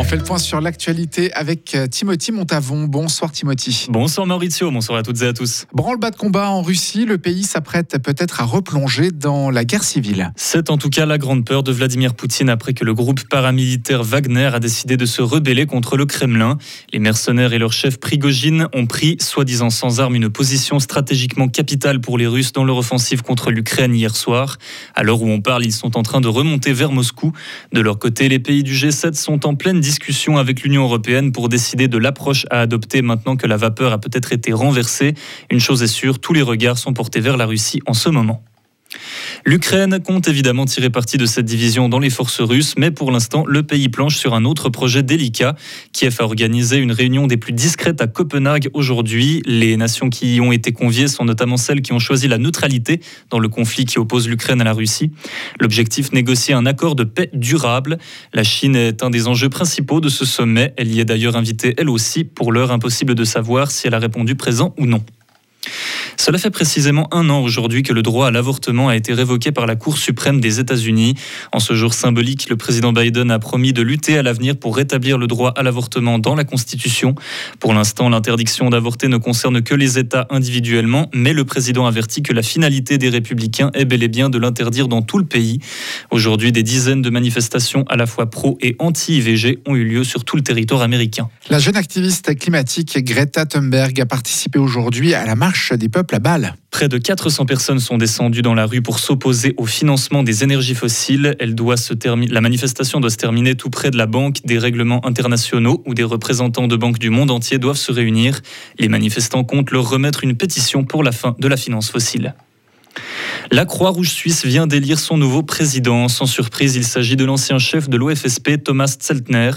On fait le point sur l'actualité avec euh, Timothy Montavon. Bonsoir Timothy. Bonsoir Maurizio, bonsoir à toutes et à tous. Branle-bas de combat en Russie, le pays s'apprête peut-être à replonger dans la guerre civile. C'est en tout cas la grande peur de Vladimir Poutine après que le groupe paramilitaire Wagner a décidé de se rebeller contre le Kremlin. Les mercenaires et leur chef Prigogine ont pris, soi-disant sans armes, une position stratégiquement capitale pour les Russes dans leur offensive contre l'Ukraine hier soir. À l'heure où on parle, ils sont en train de remonter vers Moscou. De leur côté, les pays du G7 sont en pleine discussion avec l'Union européenne pour décider de l'approche à adopter maintenant que la vapeur a peut-être été renversée. Une chose est sûre, tous les regards sont portés vers la Russie en ce moment. L'Ukraine compte évidemment tirer parti de cette division dans les forces russes, mais pour l'instant, le pays planche sur un autre projet délicat. Kiev a organisé une réunion des plus discrètes à Copenhague aujourd'hui. Les nations qui y ont été conviées sont notamment celles qui ont choisi la neutralité dans le conflit qui oppose l'Ukraine à la Russie. L'objectif, négocier un accord de paix durable. La Chine est un des enjeux principaux de ce sommet. Elle y est d'ailleurs invitée elle aussi. Pour l'heure, impossible de savoir si elle a répondu présent ou non. Cela fait précisément un an aujourd'hui que le droit à l'avortement a été révoqué par la Cour suprême des États-Unis. En ce jour symbolique, le président Biden a promis de lutter à l'avenir pour rétablir le droit à l'avortement dans la Constitution. Pour l'instant, l'interdiction d'avorter ne concerne que les États individuellement, mais le président avertit que la finalité des républicains est bel et bien de l'interdire dans tout le pays. Aujourd'hui, des dizaines de manifestations à la fois pro et anti-IVG ont eu lieu sur tout le territoire américain. La jeune activiste climatique Greta Thunberg a participé aujourd'hui à la marche des peuples Près de 400 personnes sont descendues dans la rue pour s'opposer au financement des énergies fossiles. La manifestation doit se terminer tout près de la banque des règlements internationaux où des représentants de banques du monde entier doivent se réunir. Les manifestants comptent leur remettre une pétition pour la fin de la finance fossile. La Croix-Rouge suisse vient d'élire son nouveau président. Sans surprise, il s'agit de l'ancien chef de l'OFSP, Thomas Zeltner.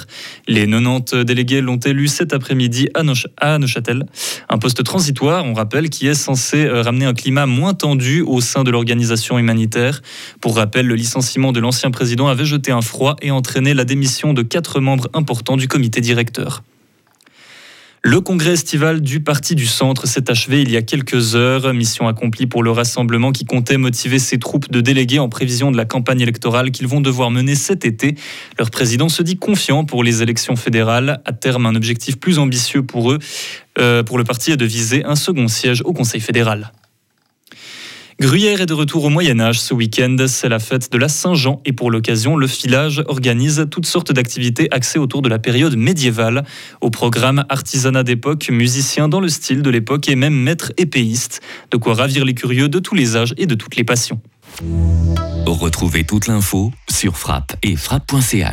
Les 90 délégués l'ont élu cet après-midi à Neuchâtel. Un poste transitoire, on rappelle, qui est censé euh, ramener un climat moins tendu au sein de l'organisation humanitaire. Pour rappel, le licenciement de l'ancien président avait jeté un froid et entraîné la démission de quatre membres importants du comité directeur. Le congrès estival du Parti du Centre s'est achevé il y a quelques heures. Mission accomplie pour le rassemblement qui comptait motiver ses troupes de délégués en prévision de la campagne électorale qu'ils vont devoir mener cet été. Leur président se dit confiant pour les élections fédérales. À terme, un objectif plus ambitieux pour eux, euh, pour le parti, est de viser un second siège au Conseil fédéral. Gruyère est de retour au Moyen Âge ce week-end. C'est la fête de la Saint-Jean et pour l'occasion, le filage organise toutes sortes d'activités axées autour de la période médiévale. Au programme artisanat d'époque, musiciens dans le style de l'époque et même maîtres épéistes. De quoi ravir les curieux de tous les âges et de toutes les passions. Retrouvez toute l'info sur frappe et frappe.ch.